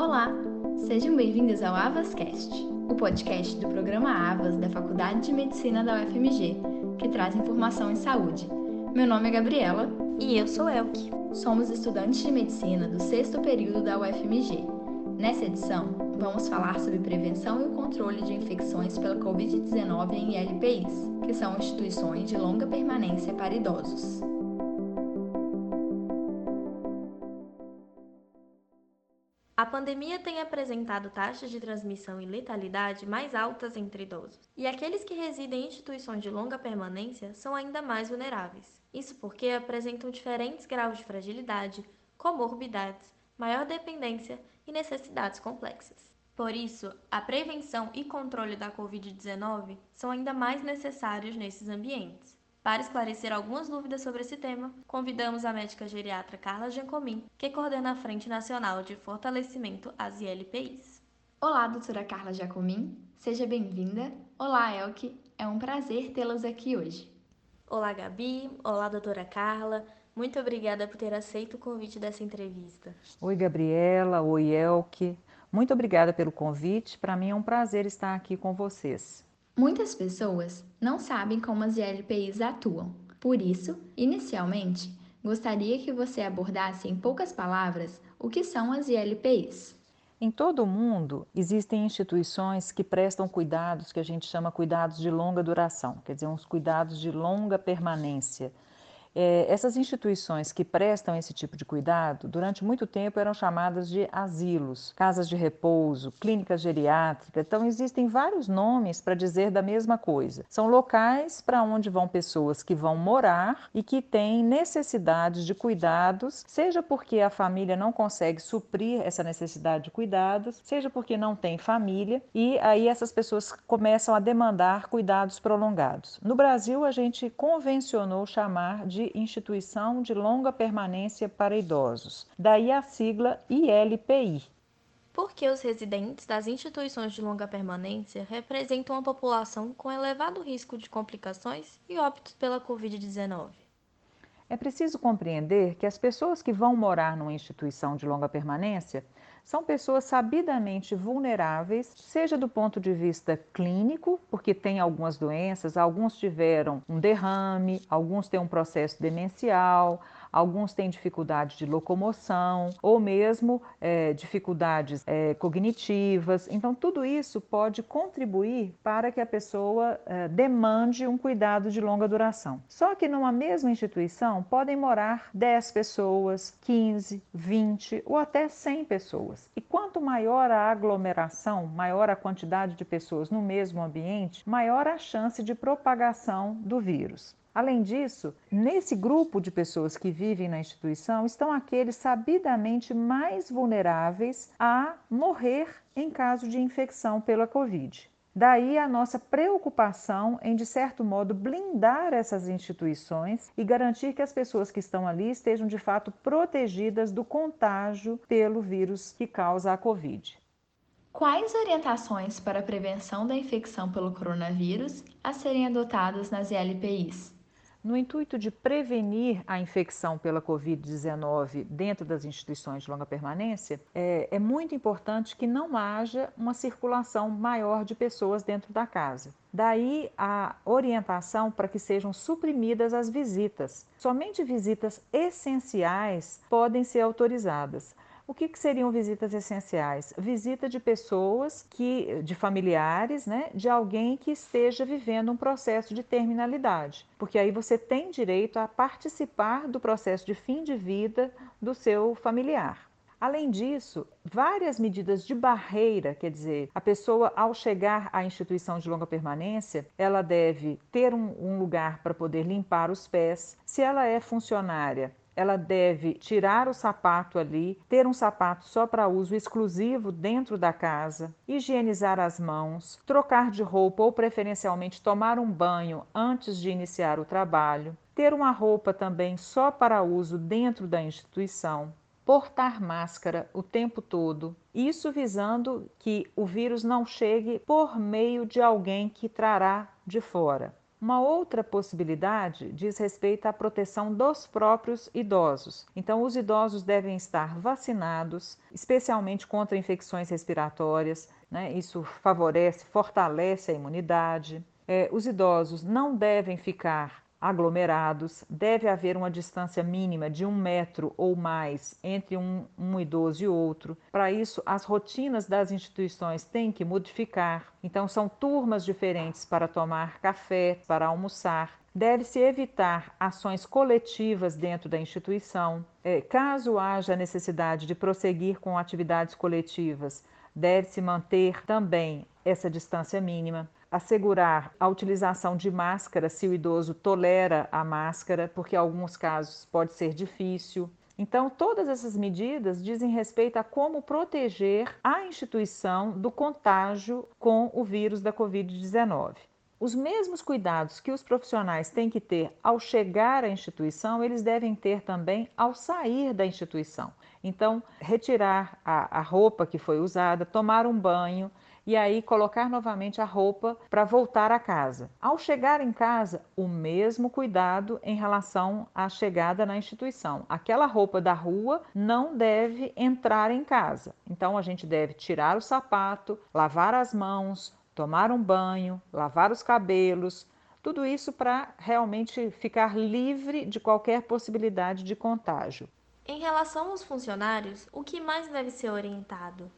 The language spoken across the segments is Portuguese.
Olá, sejam bem-vindos ao AvasCast, o podcast do programa Avas da Faculdade de Medicina da UFMG, que traz informação em saúde. Meu nome é Gabriela e eu sou Elke. Somos estudantes de medicina do sexto período da UFMG. Nessa edição, vamos falar sobre prevenção e o controle de infecções pela Covid-19 em LPIs, que são instituições de longa permanência para idosos. A pandemia tem apresentado taxas de transmissão e letalidade mais altas entre idosos, e aqueles que residem em instituições de longa permanência são ainda mais vulneráveis. Isso porque apresentam diferentes graus de fragilidade, comorbidades, maior dependência e necessidades complexas. Por isso, a prevenção e controle da Covid-19 são ainda mais necessários nesses ambientes. Para esclarecer algumas dúvidas sobre esse tema, convidamos a médica geriatra Carla Giacomin, que coordena a Frente Nacional de Fortalecimento às ILPIs. Olá, doutora Carla Giacomin, seja bem-vinda. Olá, Elke, é um prazer tê-las aqui hoje. Olá, Gabi. Olá, doutora Carla. Muito obrigada por ter aceito o convite dessa entrevista. Oi, Gabriela. Oi, Elke. Muito obrigada pelo convite. Para mim é um prazer estar aqui com vocês. Muitas pessoas não sabem como as ILPIs atuam. Por isso, inicialmente, gostaria que você abordasse em poucas palavras o que são as ILPIs. Em todo o mundo, existem instituições que prestam cuidados que a gente chama cuidados de longa duração, quer dizer, uns cuidados de longa permanência é, essas instituições que prestam esse tipo de cuidado, durante muito tempo eram chamadas de asilos, casas de repouso, clínicas geriátricas. Então, existem vários nomes para dizer da mesma coisa. São locais para onde vão pessoas que vão morar e que têm necessidades de cuidados, seja porque a família não consegue suprir essa necessidade de cuidados, seja porque não tem família, e aí essas pessoas começam a demandar cuidados prolongados. No Brasil, a gente convencionou chamar de de Instituição de Longa Permanência para Idosos, daí a sigla ILPI. Porque os residentes das instituições de longa permanência representam uma população com elevado risco de complicações e óbitos pela Covid-19. É preciso compreender que as pessoas que vão morar numa instituição de longa permanência são pessoas sabidamente vulneráveis, seja do ponto de vista clínico, porque têm algumas doenças, alguns tiveram um derrame, alguns têm um processo demencial, alguns têm dificuldade de locomoção ou mesmo é, dificuldades é, cognitivas. Então, tudo isso pode contribuir para que a pessoa é, demande um cuidado de longa duração. Só que numa mesma instituição podem morar 10 pessoas, 15, 20 ou até 100 pessoas. E quanto maior a aglomeração, maior a quantidade de pessoas no mesmo ambiente, maior a chance de propagação do vírus. Além disso, nesse grupo de pessoas que vivem na instituição estão aqueles sabidamente mais vulneráveis a morrer em caso de infecção pela Covid. Daí a nossa preocupação em, de certo modo, blindar essas instituições e garantir que as pessoas que estão ali estejam de fato protegidas do contágio pelo vírus que causa a Covid. Quais orientações para a prevenção da infecção pelo coronavírus a serem adotadas nas LPIs? No intuito de prevenir a infecção pela Covid-19 dentro das instituições de longa permanência, é, é, muito importante que não haja uma circulação maior de pessoas dentro da casa. Daí a orientação para que sejam suprimidas as visitas. Somente visitas essenciais podem ser autorizadas. O que, que, seriam visitas essenciais? Visita de pessoas que, de familiares, né, de alguém que esteja vivendo um processo de terminalidade, porque aí você tem direito a participar do processo de fim de vida do seu familiar. Além disso, várias medidas de barreira, quer dizer, a pessoa ao chegar à instituição de longa permanência, ela deve ter um, um lugar para poder limpar os pés. Se ela é funcionária, ela deve tirar o sapato ali, ter um sapato só para uso exclusivo dentro da casa, higienizar as mãos, trocar de roupa ou preferencialmente tomar um banho antes de iniciar o trabalho, ter uma roupa também só para uso dentro da instituição, portar máscara o tempo todo, isso visando que o vírus não chegue por meio de alguém que trará de fora. Uma outra possibilidade diz respeito à proteção dos próprios idosos. Então, os idosos devem estar vacinados, especialmente contra infecções respiratórias. Né? Isso favorece, fortalece a imunidade. É, os idosos não devem ficar aglomerados, deve haver uma distância mínima de um metro ou mais entre um, um, idoso e outro. Para isso, as rotinas das instituições têm que modificar. Então, são turmas diferentes para tomar café, para almoçar. Deve-se evitar ações coletivas dentro da instituição. É, caso haja necessidade de prosseguir com atividades coletivas, deve-se manter também essa distância mínima assegurar a utilização de máscara se o idoso tolera a máscara, porque em alguns casos pode ser difícil. Então, todas essas medidas dizem respeito a como proteger a instituição do contágio com o vírus da Covid-19. Os mesmos cuidados que os profissionais têm que ter ao chegar à instituição, eles devem ter também ao sair da instituição. Então, retirar a, a roupa que foi usada, tomar um banho, e aí colocar novamente a roupa para voltar a casa. Ao chegar em casa, o mesmo cuidado em relação à chegada na instituição. Aquela roupa da rua não deve entrar em casa. Então a gente deve tirar o sapato, lavar as mãos, tomar um banho, lavar os cabelos, tudo isso para realmente ficar livre de qualquer possibilidade de contágio. Em relação aos funcionários, o que mais deve ser orientado?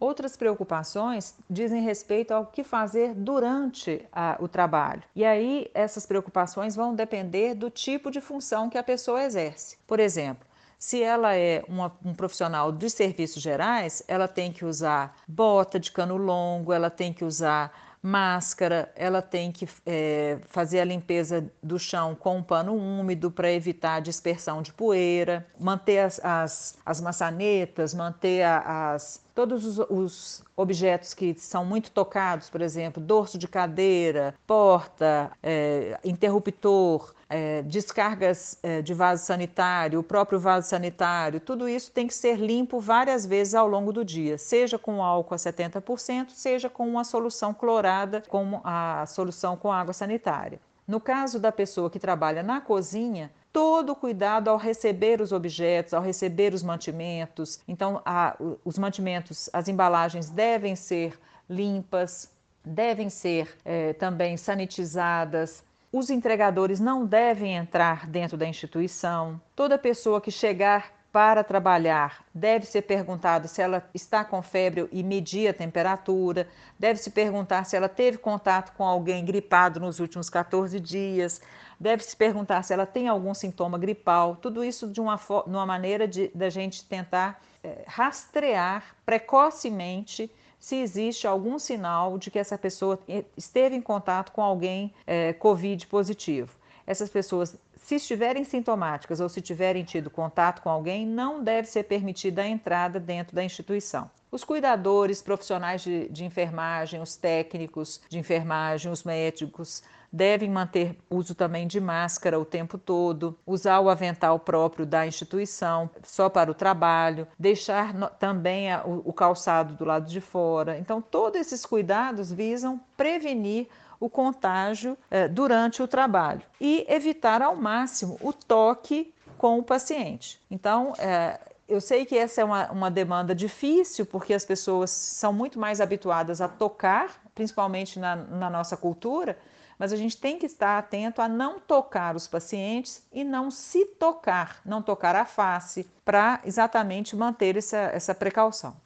Outras preocupações dizem respeito ao que fazer durante a, o trabalho. E aí, essas preocupações vão depender do tipo de função que a pessoa exerce. Por exemplo, se ela é uma, um profissional de serviços gerais, ela tem que usar bota de cano longo, ela tem que usar máscara, ela tem que é, fazer a limpeza do chão com um pano úmido para evitar dispersão de poeira, manter as, as, as maçanetas, manter a, as, todos os, os, objetos que são muito tocados, por exemplo, dorso de cadeira, porta, é, interruptor, é, descargas é, de vaso sanitário, o próprio vaso sanitário, tudo isso tem que ser limpo várias vezes ao longo do dia, seja com álcool a 70%, seja com uma solução clorada, como a solução com água sanitária. No caso da pessoa que trabalha na cozinha, todo o cuidado ao receber os objetos, ao receber os mantimentos. Então, a, os mantimentos, as embalagens devem ser limpas, devem ser é, também sanitizadas. Os entregadores não devem entrar dentro da instituição. Toda pessoa que chegar para trabalhar, deve ser perguntado se ela está com febre e medir a temperatura, deve se perguntar se ela teve contato com alguém gripado nos últimos 14 dias, deve se perguntar se ela tem algum sintoma gripal, tudo isso de uma, maneira de da gente tentar é, rastrear precocemente se existe algum sinal de que essa pessoa esteve em contato com alguém é, Covid positivo. Essas pessoas se estiverem sintomáticas ou se tiverem tido contato com alguém, não deve ser permitida a entrada dentro da instituição. Os cuidadores, profissionais de, de, enfermagem, os técnicos de enfermagem, os médicos, devem manter uso também de máscara o tempo todo, usar o avental próprio da instituição só para o trabalho, deixar no, também a, o, o calçado do lado de fora. Então, todos esses cuidados visam prevenir o contágio eh, durante o trabalho e evitar ao máximo o toque com o paciente. Então, eh, eu sei que essa é uma, uma demanda difícil, porque as pessoas são muito mais habituadas a tocar, principalmente na, na nossa cultura, mas a gente tem que estar atento a não tocar os pacientes e não se tocar, não tocar a face, para exatamente manter essa, essa precaução.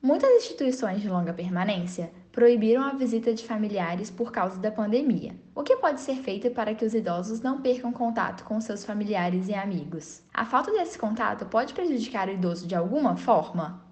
Muitas instituições de longa permanência proibiram a visita de familiares por causa da pandemia. O que pode ser feito para que os idosos não percam contato com seus familiares e amigos? A falta desse contato pode prejudicar o idoso de alguma forma?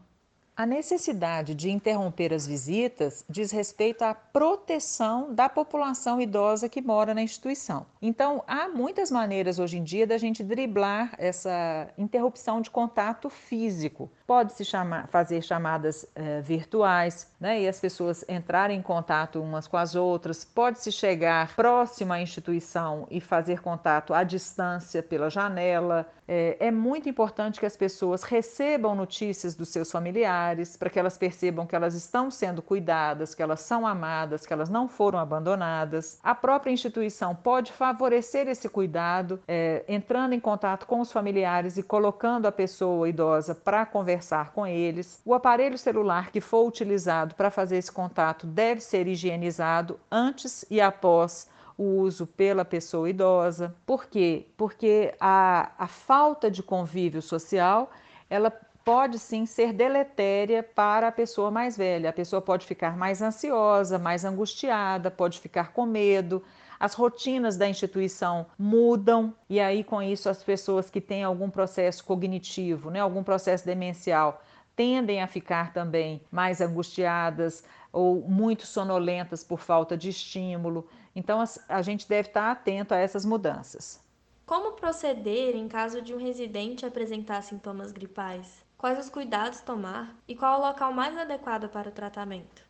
A necessidade de interromper as visitas diz respeito à proteção da população idosa que mora na instituição. Então, há muitas maneiras hoje em dia da gente driblar essa interrupção de contato físico. Pode-se chamar, fazer chamadas eh, virtuais, né, e as pessoas entrarem em contato umas com as outras. Pode-se chegar próximo à instituição e fazer contato à distância pela janela. É, é muito importante que as pessoas recebam notícias dos seus familiares, para que elas percebam que elas estão sendo cuidadas, que elas são amadas, que elas não foram abandonadas. A própria instituição pode favorecer esse cuidado, é, entrando em contato com os familiares e colocando a pessoa idosa para conversar com eles. O aparelho celular que for utilizado para fazer esse contato deve ser higienizado antes e após o uso pela pessoa idosa. Por quê? Porque a, a falta de convívio social, ela pode sim ser deletéria para a pessoa mais velha. A pessoa pode ficar mais ansiosa, mais angustiada, pode ficar com medo. As rotinas da instituição mudam e aí com isso as pessoas que têm algum processo cognitivo, né, algum processo demencial, tendem a ficar também mais angustiadas ou muito sonolentas por falta de estímulo. Então, a gente deve estar atento a essas mudanças. Como proceder em caso de um residente apresentar sintomas gripais? Quais os cuidados tomar e qual o local mais adequado para o tratamento?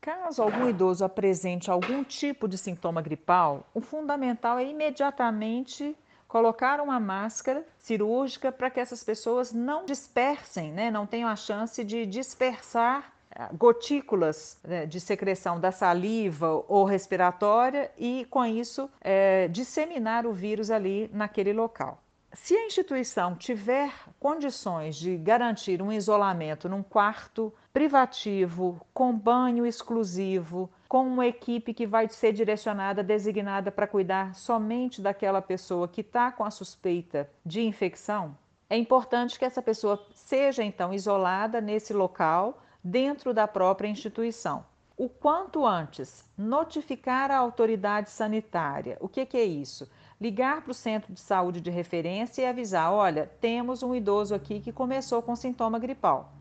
Caso algum idoso apresente algum tipo de sintoma gripal, o fundamental é imediatamente colocar uma máscara cirúrgica para que essas pessoas não dispersem, né? não tenham a chance de dispersar gotículas né, de secreção da saliva ou respiratória e, com isso, é, disseminar o vírus ali naquele local. Se a instituição tiver condições de garantir um isolamento num quarto privativo, com banho exclusivo, com uma equipe que vai ser direcionada, designada para cuidar somente daquela pessoa que está com a suspeita de infecção, é importante que essa pessoa seja então isolada nesse local dentro da própria instituição. O quanto antes, notificar a autoridade sanitária. O que, que é isso? Ligar para o centro de saúde de referência e avisar: olha, temos um idoso aqui que começou com sintoma gripal.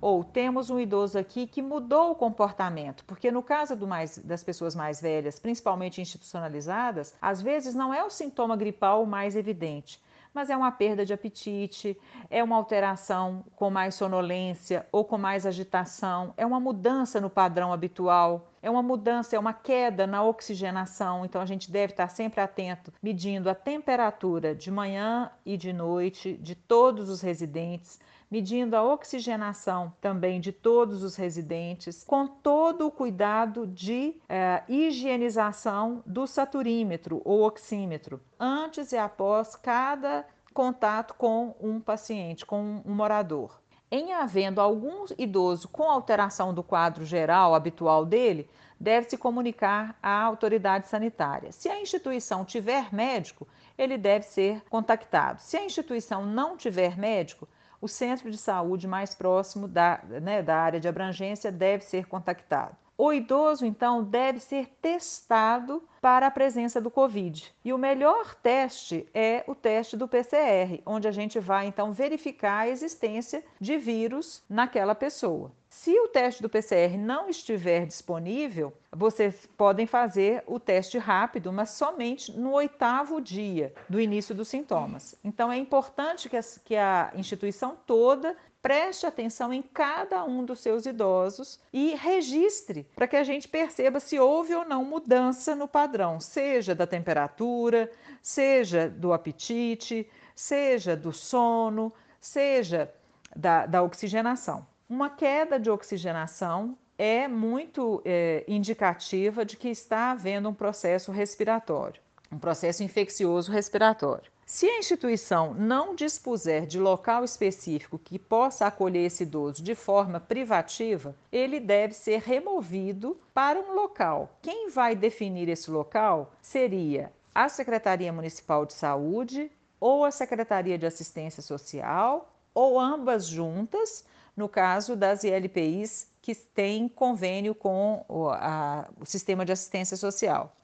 Ou temos um idoso aqui que mudou o comportamento, porque no caso mais, das pessoas mais velhas, principalmente institucionalizadas, às vezes não é o sintoma gripal o mais evidente, mas é uma perda de apetite, é uma alteração com mais sonolência ou com mais agitação, é uma mudança no padrão habitual, é uma mudança, é uma queda na oxigenação. Então a gente deve estar sempre atento, medindo a temperatura de manhã e de noite de todos os residentes medindo a oxigenação também de todos os residentes, com todo o cuidado de eh, higienização do saturímetro ou oxímetro, antes e após cada contato com um paciente, com um morador. Em havendo algum idoso com alteração do quadro geral habitual dele, deve-se comunicar à autoridade sanitária. Se a instituição tiver médico, ele deve ser contactado. Se a instituição não tiver médico, o centro de saúde mais próximo da, né, da área de abrangência deve ser contactado. O idoso, então, deve ser testado para a presença do Covid. E o melhor teste é o teste do PCR, onde a gente vai, então, verificar a existência de vírus naquela pessoa. Se o teste do PCR não estiver disponível, vocês podem fazer o teste rápido, mas somente no oitavo dia do início dos sintomas. Então, é importante que a, que a instituição toda preste atenção em cada um dos seus idosos e registre para que a gente perceba se houve ou não mudança no padrão, seja da temperatura, seja do apetite, seja do sono, seja da, da oxigenação. Uma queda de oxigenação é muito é, indicativa de que está havendo um processo respiratório, um processo infeccioso respiratório. Se a instituição não dispuser de local específico que possa acolher esse idoso de forma privativa, ele deve ser removido para um local. Quem vai definir esse local seria a Secretaria Municipal de Saúde ou a Secretaria de Assistência Social ou ambas juntas, no caso das ILPIs que têm convênio com o, a, o sistema de assistência social.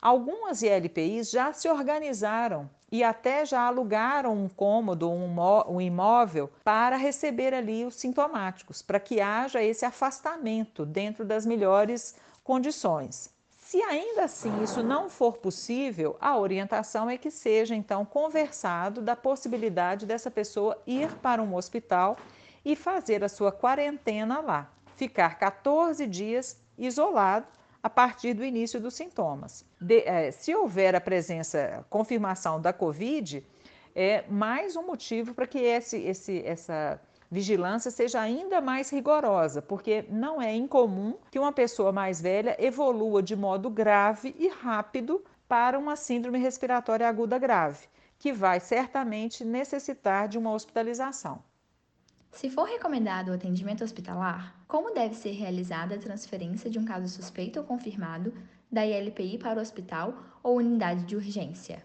Algumas ILPIs já se organizaram e até já alugaram um cômodo, um imóvel, para receber ali os sintomáticos, para que haja esse afastamento dentro das melhores condições. Se ainda assim isso não for possível, a orientação é que seja então conversado da possibilidade dessa pessoa ir para um hospital e fazer a sua quarentena lá, ficar 14 dias isolado a partir do início dos sintomas. De, é, se houver a presença, confirmação da Covid, é mais um motivo para que esse, esse, essa vigilância seja ainda mais rigorosa, porque não é incomum que uma pessoa mais velha evolua de modo grave e rápido para uma síndrome respiratória aguda grave, que vai certamente necessitar de uma hospitalização. Se for recomendado o atendimento hospitalar, como deve ser realizada a transferência de um caso suspeito ou confirmado da ILPI para o hospital ou unidade de urgência?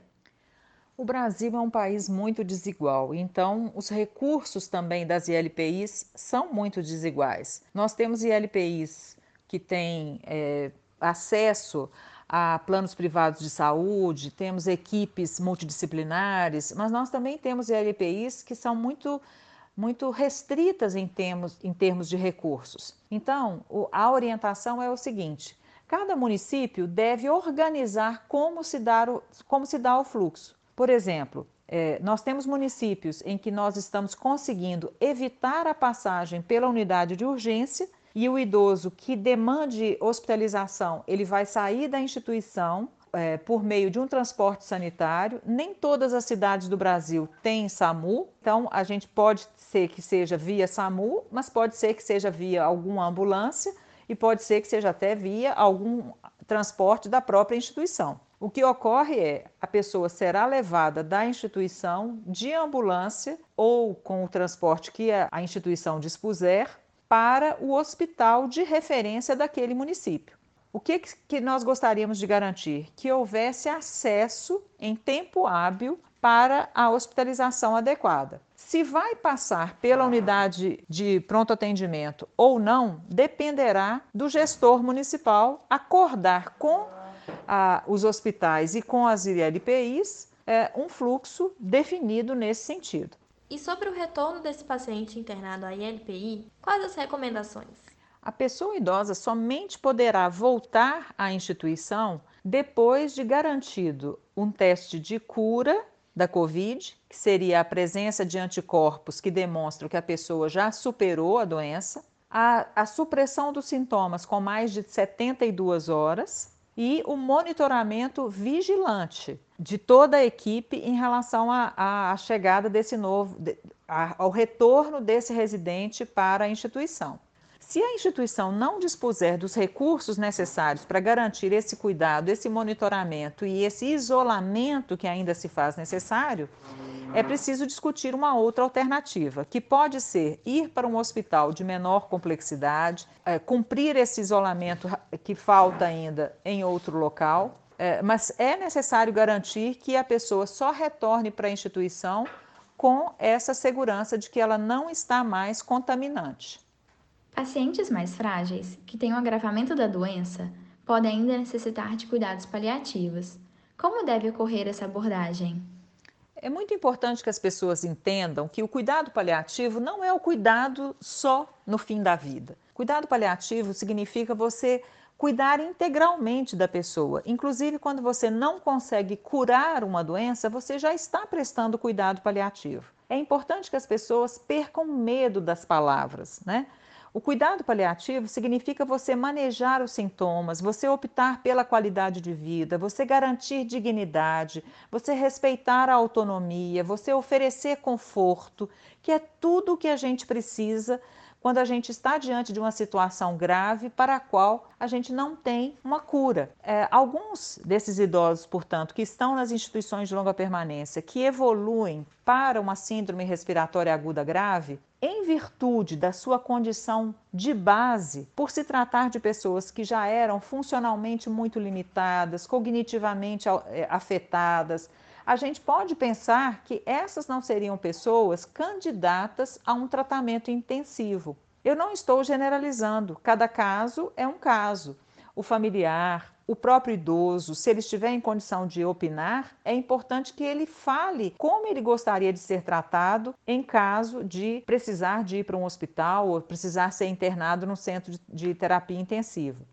O Brasil é um país muito desigual, então os recursos também das ILPIs são muito desiguais. Nós temos ILPIs que têm é, acesso a planos privados de saúde, temos equipes multidisciplinares, mas nós também temos ILPIs que são muito muito restritas em termos, em termos de recursos. Então, o, a orientação é o seguinte: cada município deve organizar como se, dar o, como se dá o fluxo. Por exemplo, é, nós temos municípios em que nós estamos conseguindo evitar a passagem pela unidade de urgência e o idoso que demande hospitalização, ele vai sair da instituição é, por meio de um transporte sanitário. Nem todas as cidades do Brasil têm SAMU, então a gente pode ser que seja via SAMU, mas pode ser que seja via alguma ambulância e pode ser que seja até via algum transporte da própria instituição. O que ocorre é a pessoa será levada da instituição de ambulância ou com o transporte que a instituição dispuser para o hospital de referência daquele município. O que, que nós gostaríamos de garantir? Que houvesse acesso em tempo hábil para a hospitalização adequada. Se vai passar pela unidade de pronto atendimento ou não, dependerá do gestor municipal acordar com a, os hospitais e com as ILPIs é, um fluxo definido nesse sentido. E sobre o retorno desse paciente internado à ILPI, quais as recomendações? A pessoa idosa somente poderá voltar à instituição depois de garantido um teste de cura da Covid, que seria a presença de anticorpos que demonstram que a pessoa já superou a doença, a, a supressão dos sintomas com mais de 72 horas e o monitoramento vigilante de toda a equipe em relação à chegada desse novo, de, a, ao retorno desse residente para a instituição. Se a instituição não dispuser dos recursos necessários para garantir esse cuidado, esse monitoramento e esse isolamento que ainda se faz necessário, é preciso discutir uma outra alternativa, que pode ser ir para um hospital de menor complexidade, é, cumprir esse isolamento que falta ainda em outro local, é, mas é necessário garantir que a pessoa só retorne para a instituição com essa segurança de que ela não está mais contaminante. Pacientes mais frágeis, que têm um agravamento da doença, podem ainda necessitar de cuidados paliativos. Como deve ocorrer essa abordagem? É muito importante que as pessoas entendam que o cuidado paliativo não é o cuidado só no fim da vida. Cuidado paliativo significa você cuidar integralmente da pessoa. Inclusive, quando você não consegue curar uma doença, você já está prestando cuidado paliativo. É importante que as pessoas percam medo das palavras, né? O cuidado paliativo significa você manejar os sintomas, você optar pela qualidade de vida, você garantir dignidade, você respeitar a autonomia, você oferecer conforto, que é tudo o que a gente precisa quando a gente está diante de uma situação grave para a qual a gente não tem uma cura. É, alguns desses idosos, portanto, que estão nas instituições de longa permanência, que evoluem para uma síndrome respiratória aguda grave, em virtude da sua condição de base, por se tratar de pessoas que já eram funcionalmente muito limitadas, cognitivamente é, afetadas, a gente pode pensar que essas não seriam pessoas candidatas a um tratamento intensivo. Eu não estou generalizando, cada caso é um caso. O familiar, o próprio idoso, se ele estiver em condição de opinar, é importante que ele fale como ele gostaria de ser tratado em caso de precisar de ir para um hospital ou precisar ser internado num centro de terapia intensiva.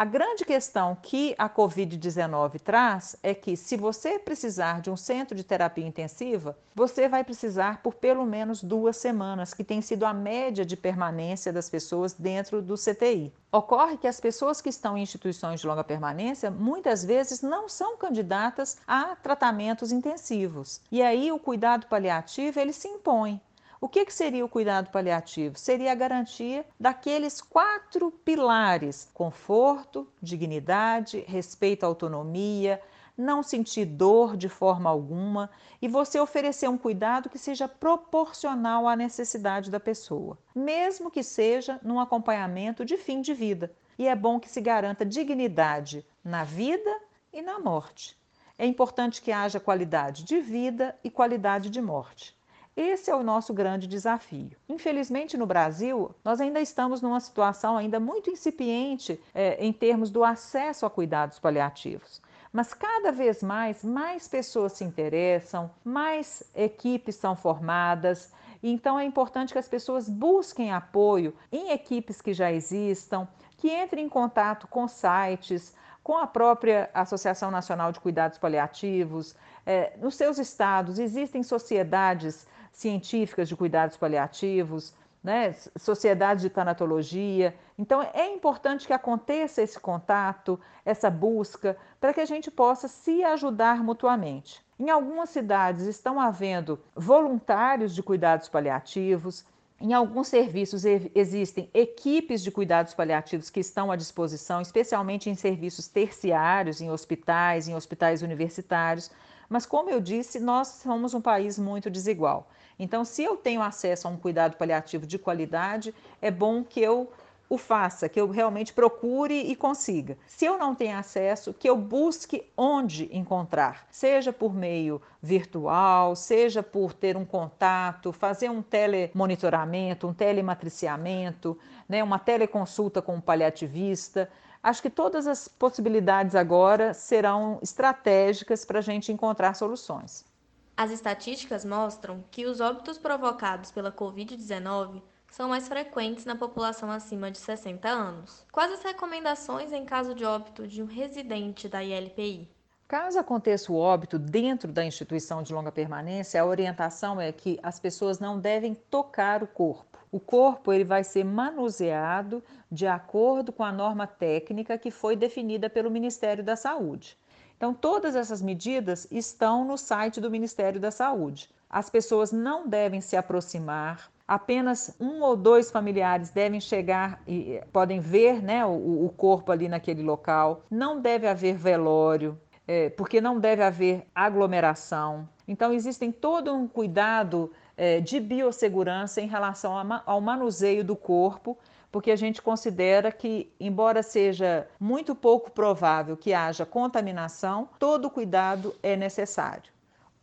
A grande questão que a Covid-19 traz é que, se você precisar de um centro de terapia intensiva, você vai precisar por pelo menos duas semanas, que tem sido a média de permanência das pessoas dentro do CTI. Ocorre que as pessoas que estão em instituições de longa permanência muitas vezes não são candidatas a tratamentos intensivos. E aí o cuidado paliativo ele se impõe. O que, que seria o cuidado paliativo? Seria a garantia daqueles quatro pilares: conforto, dignidade, respeito à autonomia, não sentir dor de forma alguma e você oferecer um cuidado que seja proporcional à necessidade da pessoa, mesmo que seja num acompanhamento de fim de vida. E é bom que se garanta dignidade na vida e na morte. É importante que haja qualidade de vida e qualidade de morte. Esse é o nosso grande desafio. Infelizmente, no Brasil, nós ainda estamos numa situação ainda muito incipiente é, em termos do acesso a cuidados paliativos. Mas cada vez mais, mais pessoas se interessam, mais equipes são formadas. Então é importante que as pessoas busquem apoio em equipes que já existam, que entrem em contato com sites, com a própria Associação Nacional de Cuidados Paliativos. É, nos seus estados existem sociedades científicas de cuidados paliativos, né, sociedades de tanatologia. Então, é importante que aconteça esse contato, essa busca, para que a gente possa se ajudar mutuamente. Em algumas cidades estão havendo voluntários de cuidados paliativos, em alguns serviços existem equipes de cuidados paliativos que estão à disposição, especialmente em serviços terciários, em hospitais, em hospitais universitários. Mas, como eu disse, nós somos um país muito desigual. Então, se eu tenho acesso a um cuidado paliativo de qualidade, é bom que eu o faça, que eu realmente procure e consiga. Se eu não tenho acesso, que eu busque onde encontrar, seja por meio virtual, seja por ter um contato, fazer um telemonitoramento, um telematriciamento, né, uma teleconsulta com um paliativista. Acho que todas as possibilidades agora serão estratégicas para a gente encontrar soluções. As estatísticas mostram que os óbitos provocados pela Covid-19 são mais frequentes na população acima de 60 anos. Quais as recomendações em caso de óbito de um residente da ILPI? Caso aconteça o óbito dentro da instituição de longa permanência, a orientação é que as pessoas não devem tocar o corpo. O corpo ele vai ser manuseado de acordo com a norma técnica que foi definida pelo Ministério da Saúde. Então, todas essas medidas estão no site do Ministério da Saúde. As pessoas não devem se aproximar, apenas um ou dois familiares devem chegar e podem ver né, o, o corpo ali naquele local. Não deve haver velório, é, porque não deve haver aglomeração. Então, existem todo um cuidado de biossegurança em relação ao manuseio do corpo porque a gente considera que, embora seja muito pouco provável que haja contaminação, todo cuidado é necessário.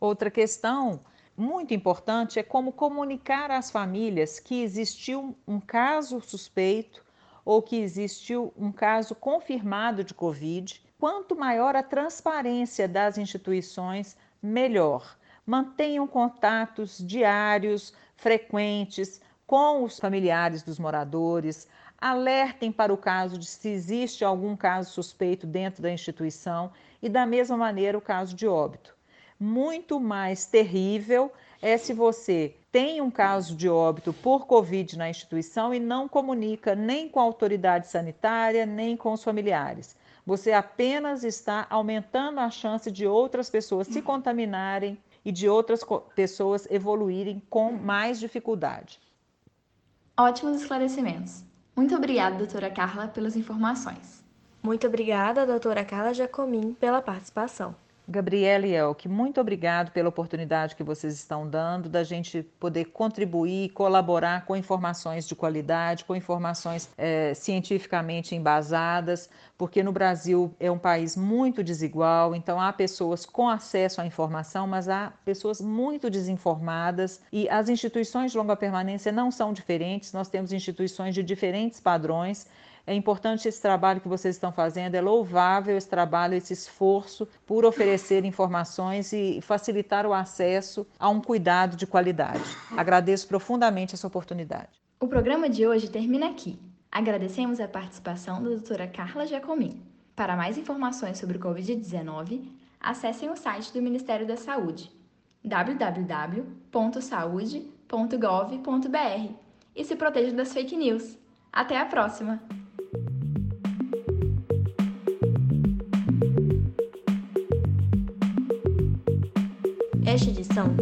Outra questão muito importante é como comunicar às famílias que existiu um caso suspeito ou que existiu um caso confirmado de Covid. Quanto maior a transparência das instituições, melhor. Mantenham contatos diários, frequentes, com os familiares dos moradores, alertem para o caso de se existe algum caso suspeito dentro da instituição e, da mesma maneira, o caso de óbito. Muito mais terrível é se você tem um caso de óbito por Covid na instituição e não comunica nem com a autoridade sanitária, nem com os familiares. Você apenas está aumentando a chance de outras pessoas se contaminarem e de outras pessoas evoluírem com mais dificuldade. Ótimos esclarecimentos. Muito obrigada, doutora Carla, pelas informações. Muito obrigada, doutora Carla Jacomim, pela participação. Gabriela e Elke, muito obrigado pela oportunidade que vocês estão dando da gente poder contribuir, colaborar com informações de qualidade, com informações é, cientificamente embasadas, porque no Brasil é um país muito desigual, então há pessoas com acesso à informação, mas há pessoas muito desinformadas e as instituições de longa permanência não são diferentes, nós temos instituições de diferentes padrões é importante esse trabalho que vocês estão fazendo, é louvável esse trabalho, esse esforço por oferecer informações e facilitar o acesso a um cuidado de qualidade. Agradeço profundamente essa oportunidade. O programa de hoje termina aqui. Agradecemos a participação da doutora Carla Giacomin. Para mais informações sobre o Covid-19, acessem o site do Ministério da Saúde www.saude.gov.br e se protejam das fake news. Até a próxima!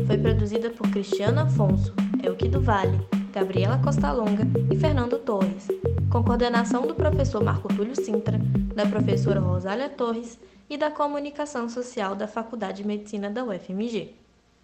Foi produzida por Cristiano Afonso, Elke do Vale, Gabriela Costa Longa e Fernando Torres, com coordenação do professor Marco Túlio Sintra, da professora Rosália Torres e da Comunicação Social da Faculdade de Medicina da UFMG.